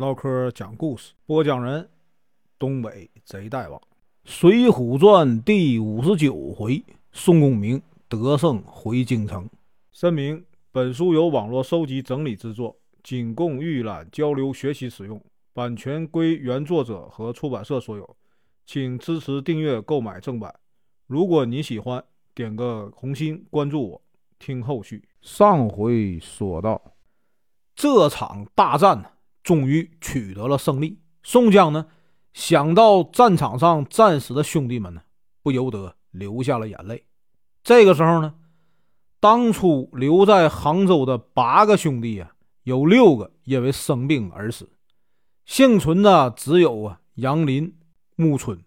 唠嗑讲故事，播讲人：东北贼大王，《水浒传》第五十九回，宋公明得胜回京城。声明：本书由网络收集整理制作，仅供预览、交流、学习使用，版权归原作者和出版社所有，请支持订阅、购买正版。如果你喜欢，点个红心，关注我，听后续。上回说到，这场大战终于取得了胜利。宋江呢，想到战场上战死的兄弟们呢，不由得流下了眼泪。这个时候呢，当初留在杭州的八个兄弟啊，有六个因为生病而死，幸存的只有啊杨林、穆春。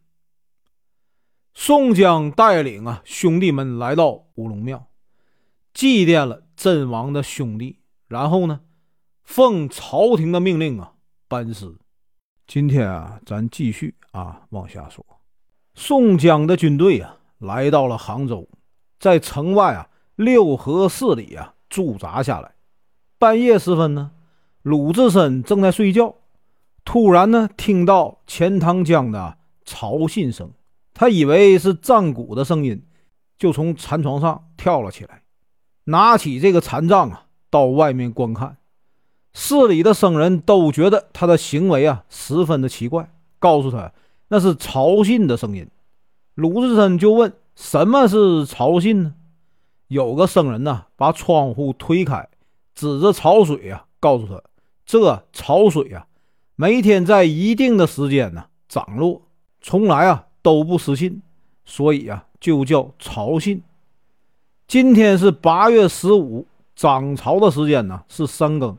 宋江带领啊兄弟们来到乌龙庙，祭奠了阵亡的兄弟，然后呢，奉朝廷的命令啊班师。今天啊，咱继续啊往下说。宋江的军队啊来到了杭州，在城外啊六合寺里啊驻扎下来。半夜时分呢，鲁智深正在睡觉，突然呢听到钱塘江的潮信声。他以为是战鼓的声音，就从禅床上跳了起来，拿起这个禅杖啊，到外面观看。寺里的僧人都觉得他的行为啊十分的奇怪，告诉他那是潮信的声音。鲁智深就问：“什么是潮信呢？”有个僧人呢，把窗户推开，指着潮水啊，告诉他：“这潮水啊，每天在一定的时间呢涨落，从来啊。”都不失信，所以啊，就叫潮信。今天是八月十五，涨潮的时间呢是三更。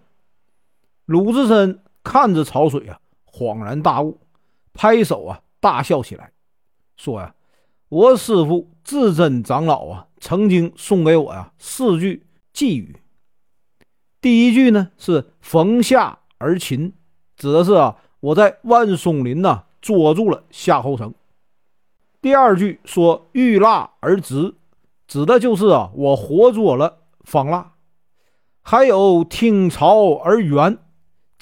鲁智深看着潮水啊，恍然大悟，拍手啊大笑起来，说呀：“我师傅智真长老啊，曾经送给我呀四句寄语。第一句呢是逢夏而秦，指的是啊我在万松林呐捉住了夏侯成。”第二句说“遇辣而直”，指的就是啊，我活捉了方腊。还有“听潮而圆，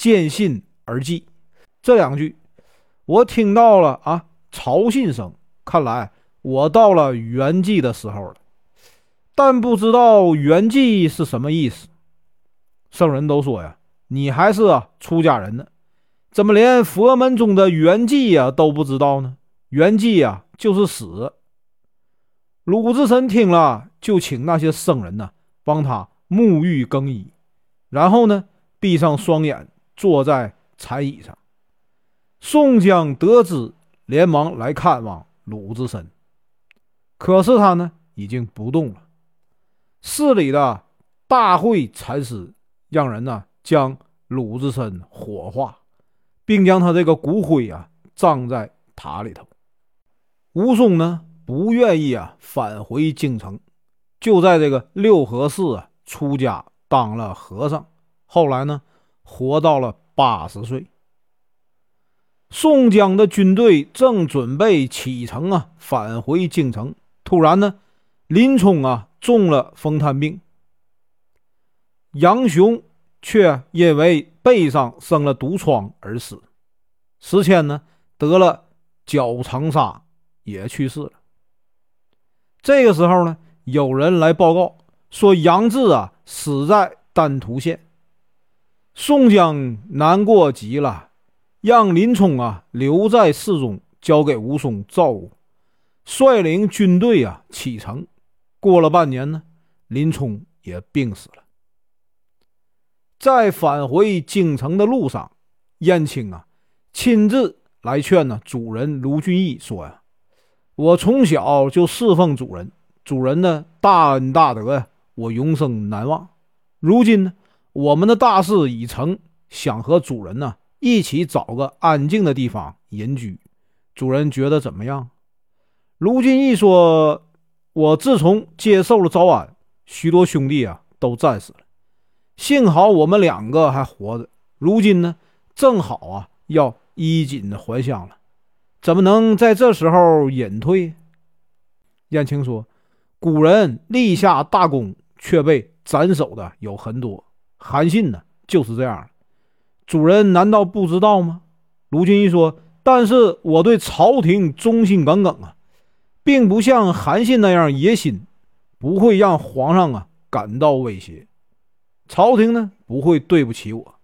见信而寄”这两句，我听到了啊，朝信声。看来我到了圆寂的时候了，但不知道圆寂是什么意思。圣人都说呀，你还是啊出家人呢，怎么连佛门中的圆寂呀都不知道呢？圆寂呀。就是死。鲁智深听了，就请那些僧人呢，帮他沐浴更衣，然后呢，闭上双眼，坐在禅椅上。宋江得知，连忙来看望鲁智深，可是他呢，已经不动了。寺里的大会禅师让人呢，将鲁智深火化，并将他这个骨灰啊，葬在塔里头。武松呢不愿意啊返回京城，就在这个六合寺啊出家当了和尚。后来呢活到了八十岁。宋江的军队正准备启程啊返回京城，突然呢林冲啊中了风瘫病，杨雄却因为背上生了毒疮而死。石迁呢得了脚长沙。也去世了。这个时候呢，有人来报告说杨志啊死在丹徒县。宋江难过极了，让林冲啊留在寺中，交给武松照顾，率领军队啊启程。过了半年呢，林冲也病死了。在返回京城的路上，燕青啊亲自来劝呢主人卢俊义说呀。我从小就侍奉主人，主人呢大恩大德呀，我永生难忘。如今呢，我们的大事已成，想和主人呢一起找个安静的地方隐居。主人觉得怎么样？卢俊义说：“我自从接受了招安，许多兄弟啊都战死了，幸好我们两个还活着。如今呢，正好啊要衣锦还乡了。”怎么能在这时候隐退？燕青说：“古人立下大功却被斩首的有很多，韩信呢就是这样。主人难道不知道吗？卢俊义说：“但是我对朝廷忠心耿耿啊，并不像韩信那样野心，不会让皇上啊感到威胁。朝廷呢不会对不起我。”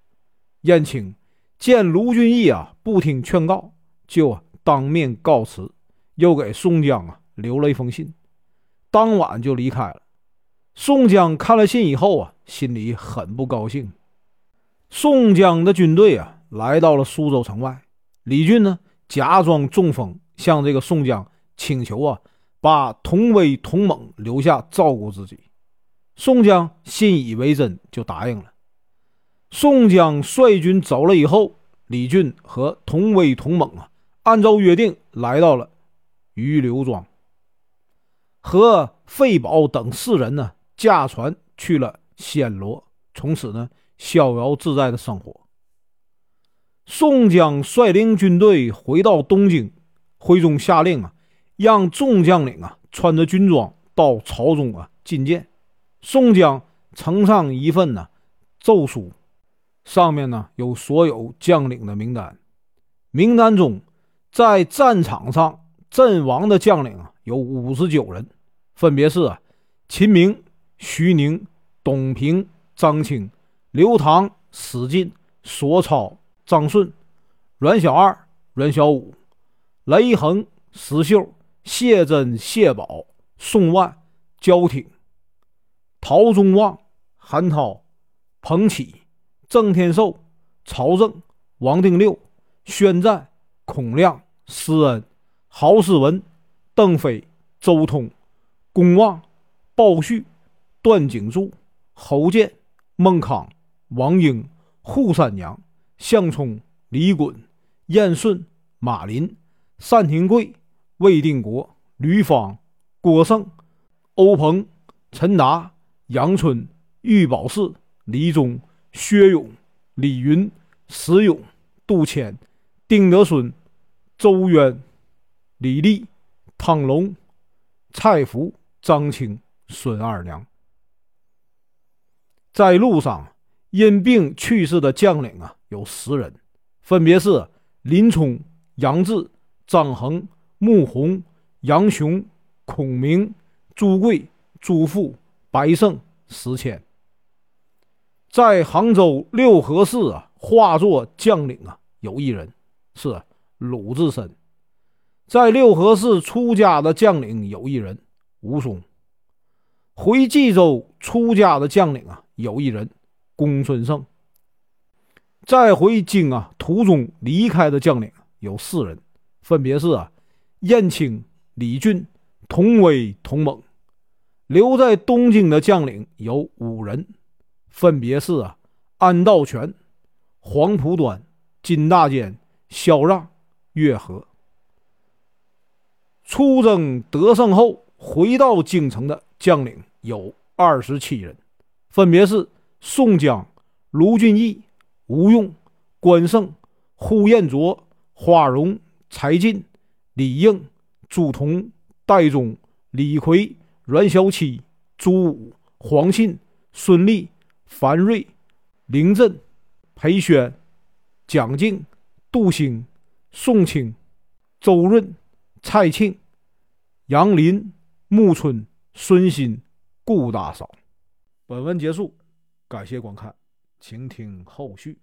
燕青见卢俊义啊不听劝告，就当面告辞，又给宋江啊留了一封信，当晚就离开了。宋江看了信以后啊，心里很不高兴。宋江的军队啊，来到了苏州城外。李俊呢，假装中风，向这个宋江请求啊，把童威、童猛留下照顾自己。宋江信以为真，就答应了。宋江率军走了以后，李俊和童威、童猛啊，按照约定来到了余刘庄，和费宝等四人呢，驾船去了暹罗，从此呢。逍遥自在的生活。宋江率领军队回到东京，徽宗下令啊，让众将领啊穿着军装到朝中啊觐见。宋江呈上一份呢奏书，上面呢有所有将领的名单。名单中，在战场上阵亡的将领啊有五十九人，分别是啊秦明、徐宁、董平、张清。刘唐、史进、索超、张顺、阮小二、阮小五、雷横、石秀、谢珍、谢宝、宋万、焦挺、陶宗旺、韩涛、彭启、郑天寿、曹正、王定六、宣赞、孔亮、施恩、郝思文、邓飞、周通、龚望、鲍旭、段景柱、侯健、孟康。王英、扈三娘、项冲、李衮、燕顺、马林、单廷贵、魏定国、吕方、郭盛、欧鹏、陈达、杨春、玉宝士、李忠、薛勇、李云、石勇、杜迁、丁德孙、周渊、李立、汤龙、蔡福、张清、孙二娘，在路上。因病去世的将领啊，有十人，分别是林冲、杨志、张衡、穆弘、杨雄、孔明、朱贵、朱富、白胜、石谦。在杭州六合寺啊，化作将领啊，有一人是鲁智深；在六合寺出家的将领有一人吴松；回冀州出家的将领啊，有一人。公孙胜在回京啊途中离开的将领有四人，分别是啊燕青、李俊、童威、童猛；留在东京的将领有五人，分别是啊安道全、黄埔端、金大坚、萧让、岳和。出征得胜后回到京城的将领有二十七人，分别是。宋江、卢俊义、吴用、关胜、呼延灼、花荣、柴进、李应、朱仝、戴宗、李逵、阮小七、朱武、黄信、孙立、樊瑞、凌震、裴宣、蒋敬、杜兴、宋清、周润、蔡庆、杨林、穆春、孙新、顾大嫂。本文结束。感谢观看，请听后续。